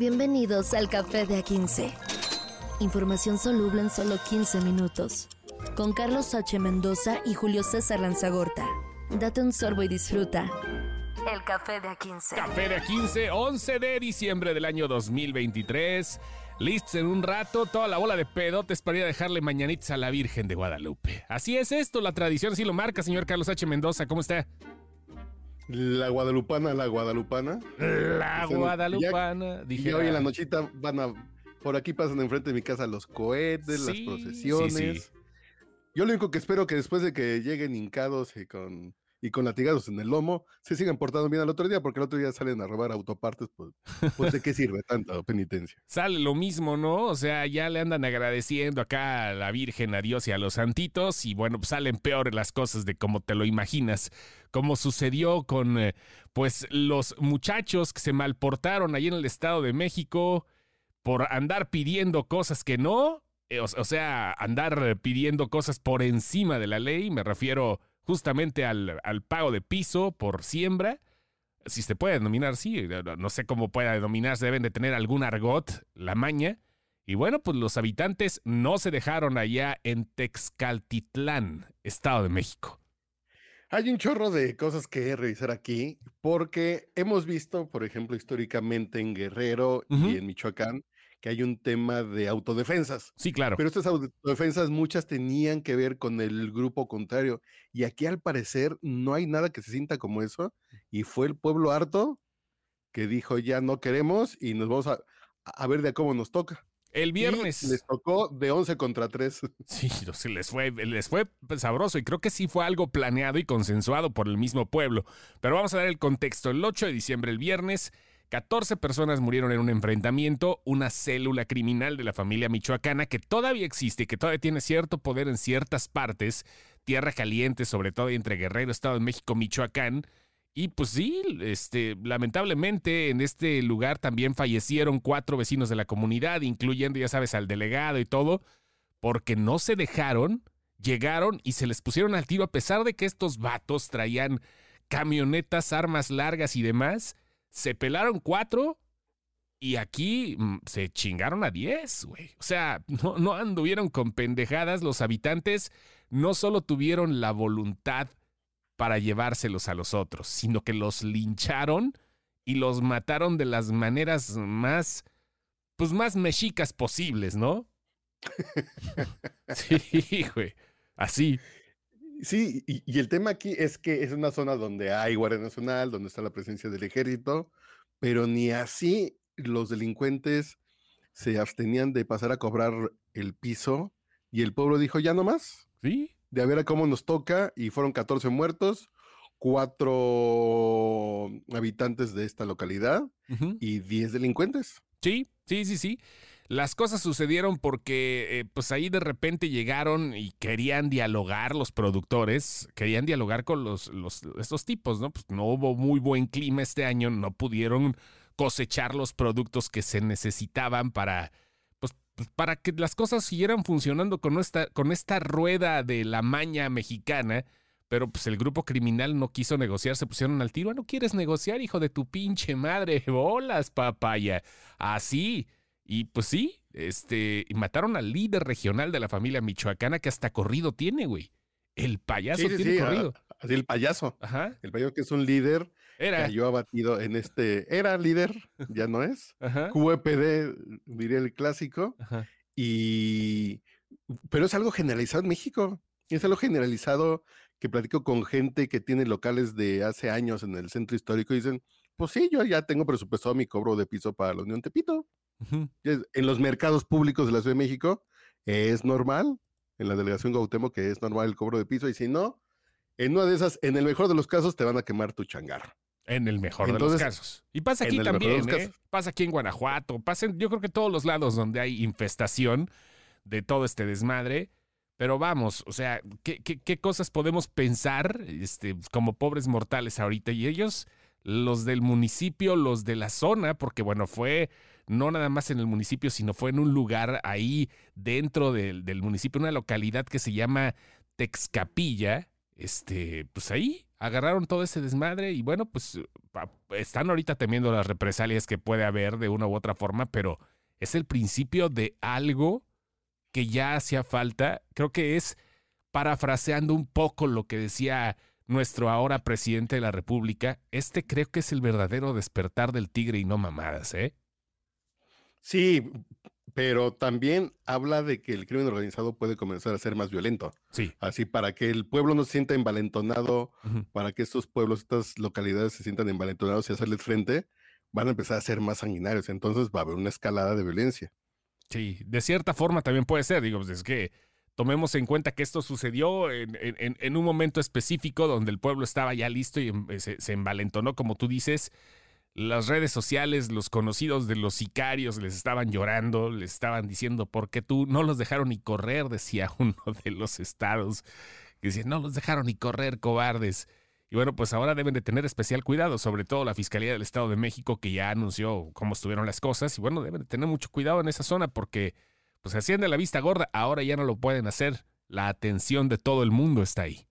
Bienvenidos al Café de A15. Información soluble en solo 15 minutos. Con Carlos H. Mendoza y Julio César Lanzagorta. Date un sorbo y disfruta. El Café de A15. Café de A15, 11 de diciembre del año 2023. Listos en un rato, toda la bola de pedotes para ir a dejarle mañanitas a la Virgen de Guadalupe. Así es esto, la tradición así lo marca, señor Carlos H. Mendoza. ¿Cómo está? La guadalupana, la guadalupana. La Dicen, guadalupana. Y Dije, hoy en la nochita van a. Por aquí pasan enfrente de mi casa los cohetes, las procesiones. sí, sí. Yo lo único que espero que después de que lleguen hincados y con, y con latigados en el lomo, se sigan portando bien al otro día, porque el otro día salen a robar autopartes, pues, pues ¿de qué sirve tanta penitencia? sale lo mismo, ¿no? O sea, ya le andan agradeciendo acá a la Virgen, a Dios y a los santitos, y bueno, salen peores las cosas de como te lo imaginas, como sucedió con, eh, pues, los muchachos que se malportaron ahí en el Estado de México por andar pidiendo cosas que no, eh, o, o sea, andar eh, pidiendo cosas por encima de la ley, me refiero justamente al, al pago de piso por siembra si se puede denominar así, no- no sé cómo pueda denominarse, deben de tener algún argot, la maña. Y bueno, pues los habitantes no se dejaron allá en Texcaltitlán, Estado de México. Hay un chorro de cosas que revisar aquí, porque hemos visto, por ejemplo, históricamente en Guerrero y en Michoacán, que hay un tema de autodefensas. Sí, claro. Pero estas autodefensas muchas tenían que ver con el grupo contrario. Y aquí al parecer no hay nada que se sienta como eso. Y fue el pueblo harto que dijo ya no queremos y nos vamos a, a ver de cómo nos toca. El Y viernes. les tocó de 11 contra 3. Sí, no, sí, les fue, les fue sabroso y creo que sí fue algo planeado y consensuado por el mismo pueblo. Pero vamos a dar el contexto. El 8 de diciembre, el viernes, 14 personas murieron en un enfrentamiento, una célula criminal de la familia michoacana que todavía existe y que todavía tiene cierto poder en ciertas partes, tierra caliente, sobre todo entre Guerrero, Estado de México, Michoacán. Y pues sí, este, lamentablemente en este lugar también fallecieron cuatro vecinos de la comunidad, incluyendo, ya sabes, al delegado y todo porque no se dejaron, llegaron y se les pusieron al tiro a pesar de que estos vatos traían camionetas, armas largas y demás. Se pelaron cuatro y aquí mm, se chingaron a diez, güey. O sea, no, no anduvieron con pendejadas. Los habitantes no solo tuvieron la voluntad para llevárselos a los otros, sino que los lincharon y los mataron de las maneras más, pues más mexicas posibles, ¿no? Sí, güey. Así. Sí, y, y el tema aquí es que es una zona donde hay Guardia Nacional, donde está la presencia del ejército, pero ni así los delincuentes se abstenían de pasar a cobrar el piso y el pueblo dijo ya no más, Sí. de a ver a cómo nos toca y fueron 14 muertos, cuatro habitantes de esta localidad y 10 delincuentes. Sí, sí, sí, sí. Las cosas sucedieron porque eh, pues ahí de repente llegaron y querían dialogar los productores, querían dialogar con los, los estos tipos, ¿no? Pues no hubo muy buen clima este año, no pudieron cosechar los productos que se necesitaban para pues, para que las cosas siguieran funcionando con esta con esta rueda de la maña mexicana. Pero pues el grupo criminal no quiso negociar, se pusieron al tiro. "Ah, ¿No quieres negociar, hijo de tu pinche madre? Bolas, papaya. Así. Y pues sí, este, y mataron al líder regional de la familia michoacana que hasta corrido tiene, güey. El payaso Sí, sí, tiene sí, corrido. así el payaso. Ajá. El payaso que es un líder, Era. cayó abatido en este, era líder, ya no es. Ajá. QEPD, diría el clásico, Ajá. y pero es algo generalizado en México. Es algo generalizado que platico con gente que tiene locales de hace años en el centro histórico y dicen, pues sí, yo ya tengo presupuestado mi cobro de piso para la Unión Tepito. Es- En los mercados públicos de la Ciudad de México es normal, en la delegación Gautemo que es normal el cobro de piso y si no, en una de esas, en el mejor de los casos, te van a quemar tu changarro. En el mejor de los casos. Y pasa aquí también, ¿eh? Pasa aquí en Guanajuato. Pasa en, yo creo que todos los lados donde hay infestación de todo este desmadre. Pero vamos, o sea, ¿qué, qué, qué cosas podemos pensar este, como pobres mortales ahorita? Y ellos, los del municipio, los de la zona, porque bueno, fue no nada más en el municipio, sino fue en un lugar ahí dentro del, municipio, una localidad que se llama Texcapilla. Este, pues ahí, agarraron todo ese desmadre y bueno, pues están ahorita temiendo las represalias que puede haber de una u otra forma, pero es el principio de algo que ya hacía falta. Creo que es parafraseando un poco lo que decía nuestro ahora presidente de la República, este creo que es el verdadero despertar del tigre y no mamadas, ¿eh? Sí, pero también habla de que el crimen organizado puede comenzar a ser más violento. Sí. Así para que el pueblo no se sienta envalentonado, para que estos pueblos, estas localidades se sientan envalentonados y hacerles frente, van a empezar a ser más sanguinarios. Entonces va a haber una escalada de violencia. Sí, de cierta forma también puede ser. Digo, pues es que tomemos en cuenta que esto sucedió en, un momento específico donde el pueblo estaba ya listo y em, se, se envalentonó, como tú dices las redes sociales, los conocidos de los sicarios les estaban llorando, les estaban diciendo, ¿por qué tú no los dejaron ni correr? Decía uno de los estados. Que decía, no los dejaron ni correr, cobardes. Y bueno, pues ahora deben de tener especial cuidado, sobre todo la Fiscalía del Estado de México, que ya anunció cómo estuvieron las cosas. Y bueno, deben de tener mucho cuidado en esa zona porque, pues hacían de la vista gorda, ahora ya no lo pueden hacer. La atención de todo el mundo está ahí.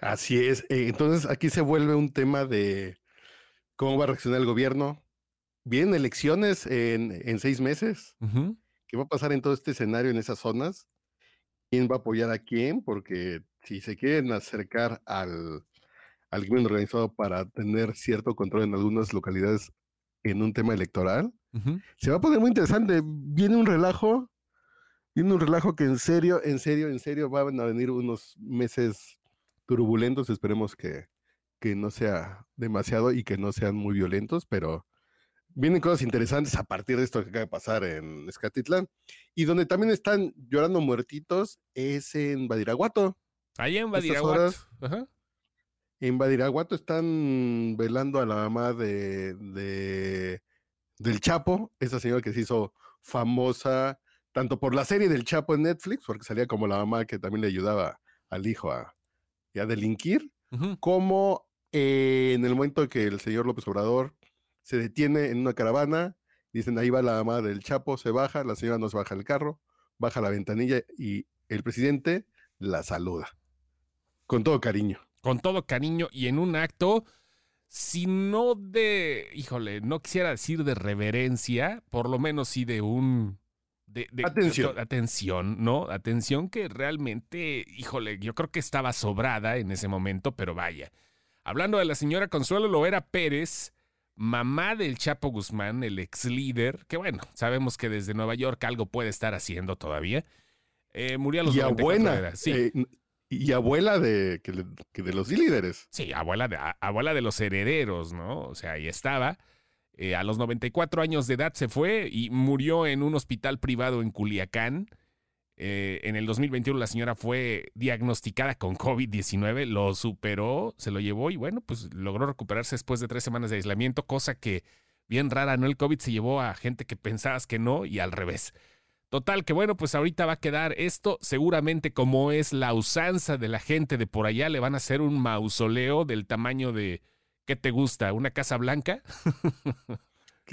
Así es. Eh, entonces aquí se vuelve un tema de ¿Cómo va a reaccionar el gobierno? Vienen elecciones en, seis meses. ¿Qué va a pasar en todo este escenario en esas zonas? ¿Quién va a apoyar a quién? Porque si se quieren acercar al, al crimen organizado para tener cierto control en algunas localidades en un tema electoral, se va a poner muy interesante. Viene un relajo, viene un relajo que en serio, en serio, en serio van a venir unos meses turbulentos. Esperemos que, que no sea demasiado y que no sean muy violentos, pero vienen cosas interesantes a partir de esto que acaba de pasar en Escatitlán. Y donde también están llorando muertitos es en Badiraguato. Ahí en Badiraguato. En Badiraguato están velando a la mamá de, de, del Chapo, esa señora que se hizo famosa tanto por la serie del Chapo en Netflix, porque salía como la mamá que también le ayudaba al hijo a, a delinquir, como en el momento que el señor López Obrador se detiene en una caravana, dicen ahí va la mamá del Chapo, se baja, la señora nos baja el carro, baja la ventanilla y el presidente la saluda. Con todo cariño. Con todo cariño y en un acto, si no de, híjole, no quisiera decir de reverencia, por lo menos sí de un... De, atención. atención, ¿no? Atención que realmente, híjole, yo creo que estaba sobrada en ese momento, pero vaya Hablando de la señora Consuelo Loera Pérez, mamá del Chapo Guzmán, el ex líder, que bueno, sabemos que desde Nueva York algo puede estar haciendo todavía. Eh, murió a los y abuela, sí. Eh, y abuela de, de los líderes. Sí, abuela de, abuela de los herederos, ¿no? O sea, ahí estaba. Eh, a los 94 años de edad se fue y murió en un hospital privado en Culiacán. Eh, en el 2021 la señora fue diagnosticada con COVID-19, lo superó, se lo llevó y bueno, pues logró recuperarse después de tres semanas de aislamiento, cosa que bien rara, ¿no? El COVID se llevó a gente que pensabas que no y al revés. Total, que bueno, pues ahorita va a quedar esto, seguramente como es la usanza de la gente de por allá, le van a hacer un mausoleo del tamaño de, ¿qué te gusta? ¿Una casa blanca?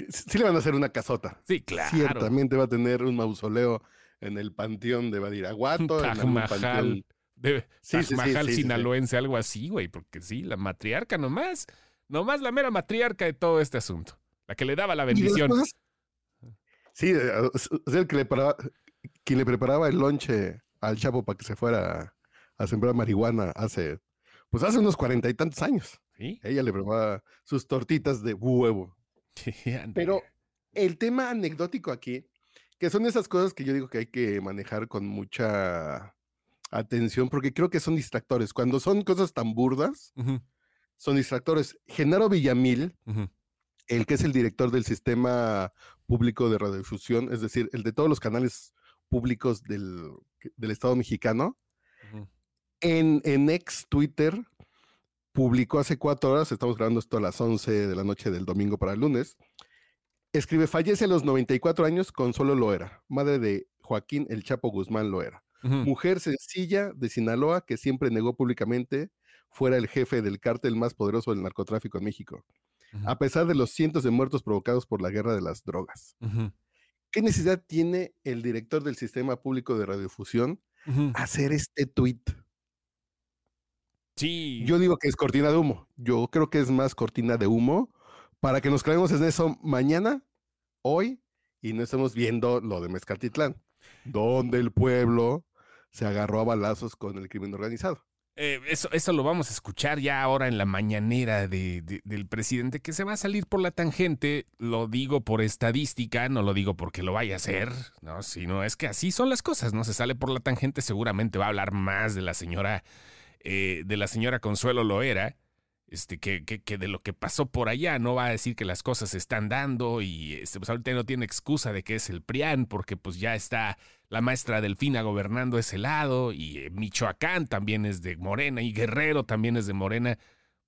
sí le van a hacer una casota. Sí, claro. Ciertamente va a tener un mausoleo en el panteón de Badiraguato. Taj en Mahal. De, sí, sinaloense, algo así, güey, porque sí, la matriarca nomás, nomás la mera matriarca de todo este asunto, la que le daba la bendición. Sí, eh, es el que le, preparaba, quien le preparaba el lonche al Chapo para que se fuera a sembrar marihuana hace, pues hace unos cuarenta y tantos años. ¿Sí? Ella le preparaba sus tortitas de huevo. Pero el tema anecdótico aquí que son esas cosas que yo digo que hay que manejar con mucha atención, porque creo que son distractores. Cuando son cosas tan burdas, son distractores. Genaro Villamil, el que es el director del sistema público de radiodifusión, es decir, el de todos los canales públicos del, Estado mexicano, en, en ex Twitter publicó hace cuatro horas, estamos grabando esto a las 11 de la noche del domingo para el lunes, Escribe, fallece a los 94 años Consuelo Loera, madre de Joaquín El Chapo Guzmán Loera. Mujer sencilla de Sinaloa que siempre negó públicamente fuera el jefe del cártel más poderoso del narcotráfico en México, a pesar de los cientos de muertos provocados por la guerra de las drogas. ¿Qué necesidad tiene el director del sistema público de radiofusión hacer este tuit? Sí. Yo digo que es cortina de humo. Yo creo que es más cortina de humo para que nos creemos en eso mañana, hoy, y no estemos viendo lo de Mezcatitlán, donde el pueblo se agarró a balazos con el crimen organizado. Eh, eso, eso lo vamos a escuchar ya ahora en la mañanera de, de- del presidente, que se va a salir por la tangente. Lo digo por estadística, no lo digo porque lo vaya a hacer, ¿no? Sino es que así son las cosas, ¿no? Se sale por la tangente, seguramente va a hablar más de la señora, eh, de la señora Consuelo Loera, este, que, que, que de lo que pasó por allá, no va a decir que las cosas se están dando y este, pues ahorita no tiene excusa de que es el PRIAN, porque pues ya está la maestra Delfina gobernando ese lado y eh, Michoacán también es de Morena y Guerrero también es de Morena.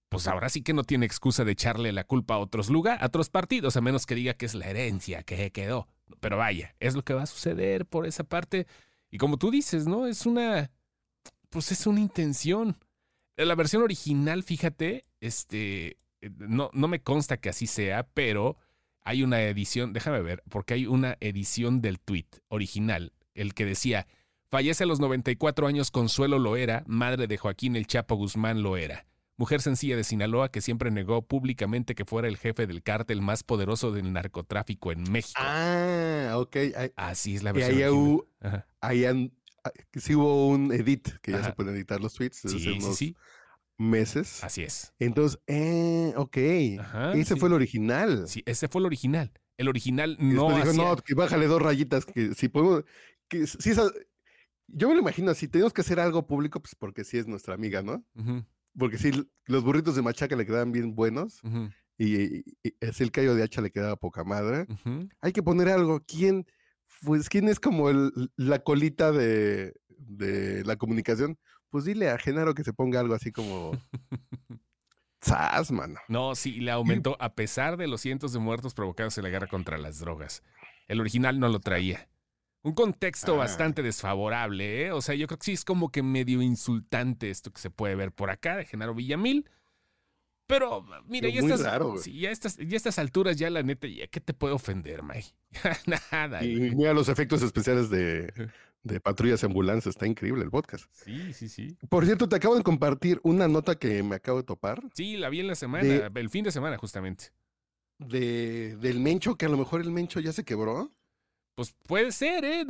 Pues ahora sí que no tiene excusa de echarle la culpa a otros lugares, a otros partidos, a menos que diga que es la herencia que quedó. Pero vaya, es lo que va a suceder por esa parte. Y como tú dices, ¿no? Es una. Pues es una intención. La versión original, fíjate, este. eh, No, no me consta que así sea, pero hay una edición, déjame ver, porque hay una edición del tweet original, el que decía, fallece a los 94 años Consuelo Loera, madre de Joaquín El Chapo Guzmán Loera, mujer sencilla de Sinaloa que siempre negó públicamente que fuera el jefe del cártel más poderoso del narcotráfico en México. Ah, ok. Así es la y versión ahí, Ajá. ahí han- ah, sí hubo un edit, que ya Ajá. se pueden editar los tweets desde Sí, hace sí, unos sí, meses. así es. Entonces, eh, ok. Ajá, Ese sí. fue el original. Sí, ese fue el original. El original Y no dijo, hacía- no, que bájale dos rayitas, que si podemos, que si esa- yo me lo imagino así, tenemos que hacer algo público, pues porque sí es nuestra amiga, ¿no? Porque sí, los burritos de machaca le quedaban bien buenos y, y- y así el callo de hacha le quedaba poca madre. Hay que poner algo. ¿Quién, pues, quién es como el- la colita de, de la comunicación? Pues dile a Genaro que se ponga algo así como... ¡Sas, mano! No, sí, le aumentó a pesar de los cientos de muertos provocados en la guerra contra las drogas. El original no lo traía. Un contexto Ah. bastante desfavorable, ¿eh? O sea, yo creo que sí es como que medio insultante esto que se puede ver por acá de Genaro Villamil. Pero, mira, ya estas, raro, sí, ya estas, ya estas alturas, ya la neta, ya, ¿qué te puede ofender, May? Nada. Y güey. mira los efectos especiales de, de patrullas y ambulancias. Está increíble el podcast. Sí, sí, sí. Por cierto, te acabo de compartir una nota que me acabo de topar Sí, la vi en la semana, De- el fin de semana, justamente. de, del Mencho, que a lo mejor el Mencho ya se quebró. Pues puede ser, ¿eh?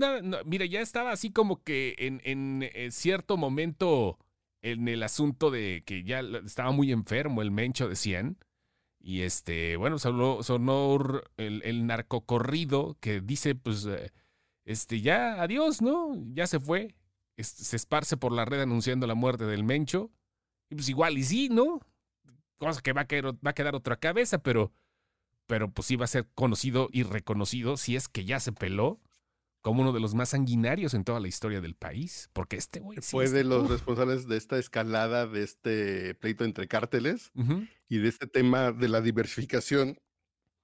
Mira, ya estaba así como que en, en, eh, cierto momento en el asunto de que ya estaba muy enfermo el Mencho, decían. Y este, bueno, sonó, el, el narcocorrido que dice, pues, eh, este, ya adiós, ¿no? Ya se fue. Se esparce por la red anunciando la muerte del Mencho. Y pues igual y sí, ¿no? Cosa que va a quedar otra cabeza, pero pero pues va a ser conocido y reconocido si es que ya se peló como uno de los más sanguinarios en toda la historia del país. Porque este güey Fue de los responsables de esta escalada, de este pleito entre cárteles y de este tema de la diversificación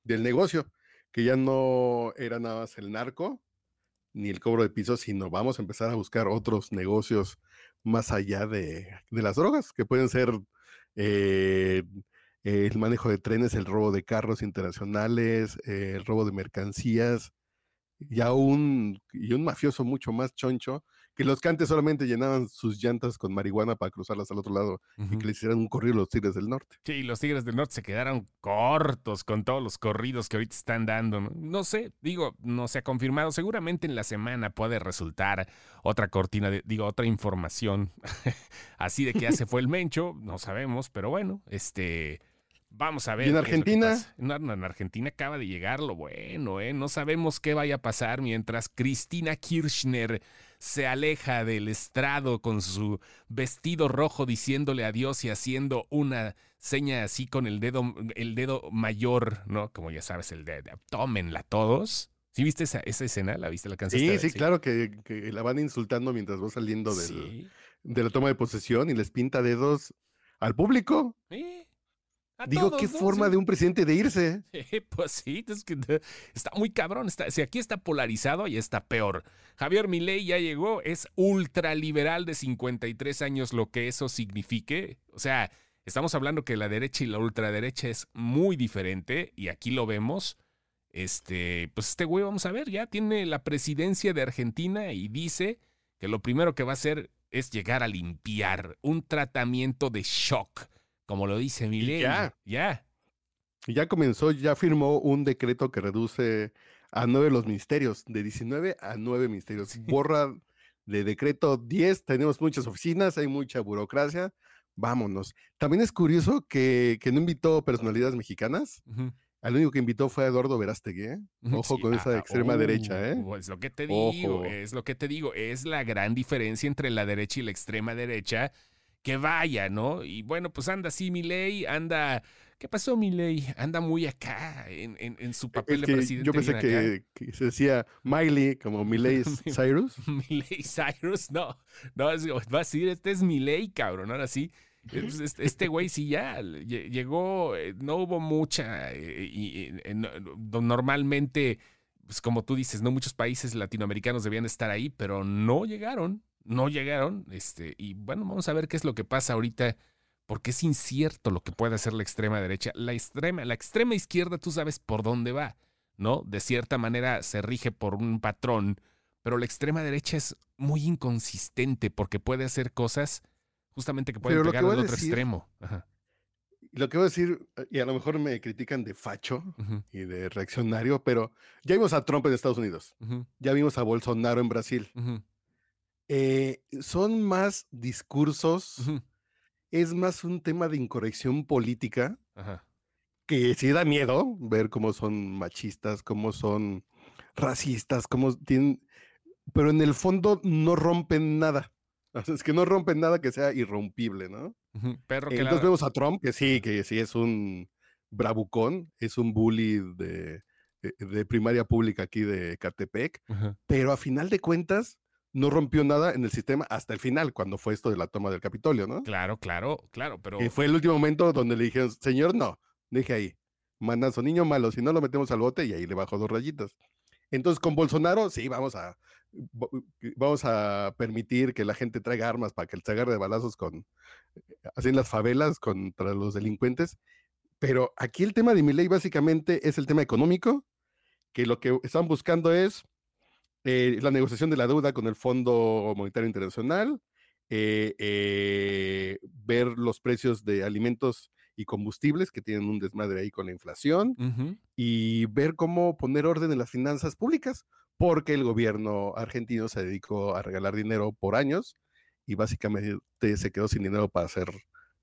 del negocio, que ya no era nada más el narco ni el cobro de pisos, sino vamos a empezar a buscar otros negocios más allá de, de las drogas, que pueden ser eh, el manejo de trenes, el robo de carros internacionales, eh, el robo de mercancías, ya un, y un mafioso mucho más choncho, que los que antes solamente llenaban sus llantas con marihuana para cruzarlas al otro lado y que le hicieran un corrido a los tigres del norte. Sí, los Tigres del Norte se quedaron cortos con todos los corridos que ahorita están dando. No, No sé, digo, no se ha confirmado. Seguramente en la semana puede resultar otra cortina, de, digo, otra información así de que ya se fue el Mencho. No sabemos, pero bueno, este. Vamos a ver. ¿Y en Argentina? en Argentina acaba de llegar lo bueno, ¿eh? No sabemos qué vaya a pasar mientras Cristina Kirchner se aleja del estrado con su vestido rojo diciéndole adiós y haciendo una seña así con el dedo, el dedo mayor, ¿no? Como ya sabes, el de, de tómenla todos. ¿Sí viste esa, esa escena? ¿La viste? ¿La canción? Sí, sí, claro, que, que la van insultando mientras va saliendo del- Sí. de la toma de posesión y les pinta dedos al público. Sí. A Digo, todos, qué ¿no? forma Sí. de un presidente de irse. Sí, pues sí, es que te- está muy cabrón. Está, si aquí está polarizado, y está peor. Javier Milei ya llegó, es ultraliberal de 53 años, lo que eso signifique. O sea, estamos hablando que la derecha y la ultraderecha es muy diferente, y aquí lo vemos. Este, pues este güey, vamos a ver, ya tiene la presidencia de Argentina y dice que lo primero que va a hacer es llegar a limpiar, un tratamiento de shock, como lo dice Milei. ya. Ya. Ya comenzó, ya firmó un decreto que reduce a nueve los ministerios, de 19 a 9 ministerios. Sí. Borra de decreto 10, tenemos muchas oficinas, hay mucha burocracia, vámonos. También es curioso que, que no invitó personalidades mexicanas, al único que invitó fue a Eduardo Verástegui, ¿eh? Ojo sí, con esa extrema derecha, ¿eh? uh, Es lo que te digo, Ojo. es lo que te digo. Es la gran diferencia entre la derecha y la extrema derecha. Que vaya, ¿no? Y bueno, pues anda así Milei, anda... ¿Qué pasó, Milei? Anda muy acá en, en- en su papel Es de que presidente. yo pensé que, que se decía Miley como Miley Cyrus. Miley Cyrus, no, no, es, va a decir, este es Milei, cabrón, ahora sí. Eh, pues, Este este güey sí ya lle- llegó, eh, no hubo mucha, eh, y, no- normalmente, pues como tú dices, no muchos países latinoamericanos debían estar ahí, pero no llegaron, no llegaron, este, y bueno, vamos a ver qué es lo que pasa ahorita, porque es incierto lo que puede hacer la extrema derecha. La extrema, la extrema izquierda, tú sabes por dónde va, ¿no? De cierta manera se rige por un patrón, pero la extrema derecha es muy inconsistente porque puede hacer cosas justamente que pueden Pero pegar al otro decir- extremo. Ajá, lo que voy a decir, y a lo mejor me critican de facho y de reaccionario, pero ya vimos a Trump en Estados Unidos, ya vimos a Bolsonaro en Brasil. Eh, son más discursos, es más un tema de incorrección política ajá. que sí da miedo ver cómo son machistas, cómo son racistas, cómo tienen, pero en el fondo no rompen nada. O sea, es que no rompen nada que sea irrompible, ¿no? ujú. Perro que Entonces vemos a Trump, que sí, que sí es un bravucón, es un bully de, de- de primaria pública aquí de Catepec, pero a final de cuentas no rompió nada en el sistema hasta el final, cuando fue esto de la toma del Capitolio, ¿no? Claro, claro, claro, pero Que fue el último momento donde le dijeron, señor, no, deje ahí, mandazo, niño malo, si no lo metemos al bote y ahí le bajó dos rayitas. Entonces con Bolsonaro, sí, vamos a, vamos a permitir que la gente traiga armas para que se agarre de balazos con, así en las favelas contra los delincuentes. Pero aquí el tema de mi ley básicamente es el tema económico, que lo que están buscando es eh, la negociación de la deuda con el Fondo Monetario Internacional, eh, eh, ver los precios de alimentos y combustibles que tienen un desmadre ahí con la inflación y ver cómo poner orden en las finanzas públicas, porque el gobierno argentino se dedicó a regalar dinero por años y básicamente se quedó sin dinero para hacer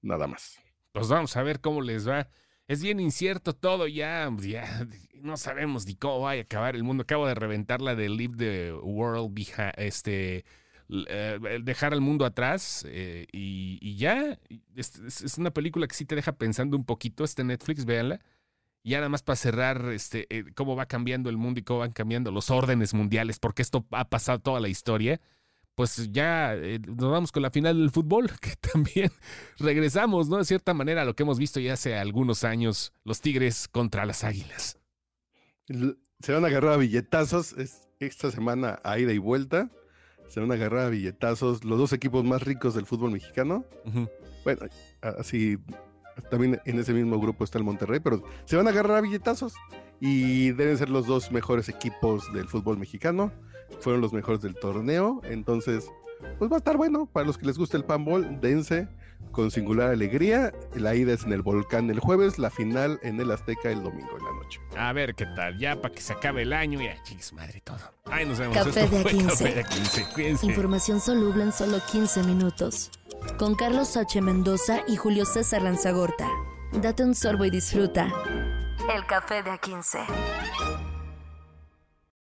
nada más. pues vamos a ver cómo les va. Es bien incierto todo, ya, ya no sabemos ni cómo va a acabar el mundo. Acabo de reventar la de Leave the World Behind, este, eh, dejar al mundo atrás eh, y, ya. Es, una película que sí te deja pensando un poquito. Está en Netflix, véanla. Ya nada más para cerrar, este, eh, cómo va cambiando el mundo y cómo van cambiando los órdenes mundiales, porque esto ha pasado toda la historia. Pues ya eh, nos vamos con la final del fútbol, que también regresamos, ¿no? De cierta manera a lo que hemos visto ya hace algunos años, los Tigres contra las Águilas. Se van a agarrar a billetazos es esta semana a ida y vuelta. Se van a agarrar a billetazos los dos equipos más ricos del fútbol mexicano. Bueno, así también en ese mismo grupo está el Monterrey, pero se van a agarrar a billetazos y deben ser los dos mejores equipos del fútbol mexicano. Fueron los mejores del torneo, entonces pues va a estar bueno para los que les gusta el panball, dense con singular alegría. La ida es en el Volcán el jueves, la final en el Azteca el domingo en la noche. A ver qué tal, ya para que se acabe el año, ya chingues madre todo. Ay, nos vemos. Café Esto de fue A15. Café de A15. Cuídense. Información soluble en solo 15 minutos. Con Carlos H. Mendoza y Julio César Lanzagorta. Date un sorbo y disfruta. El café de A15.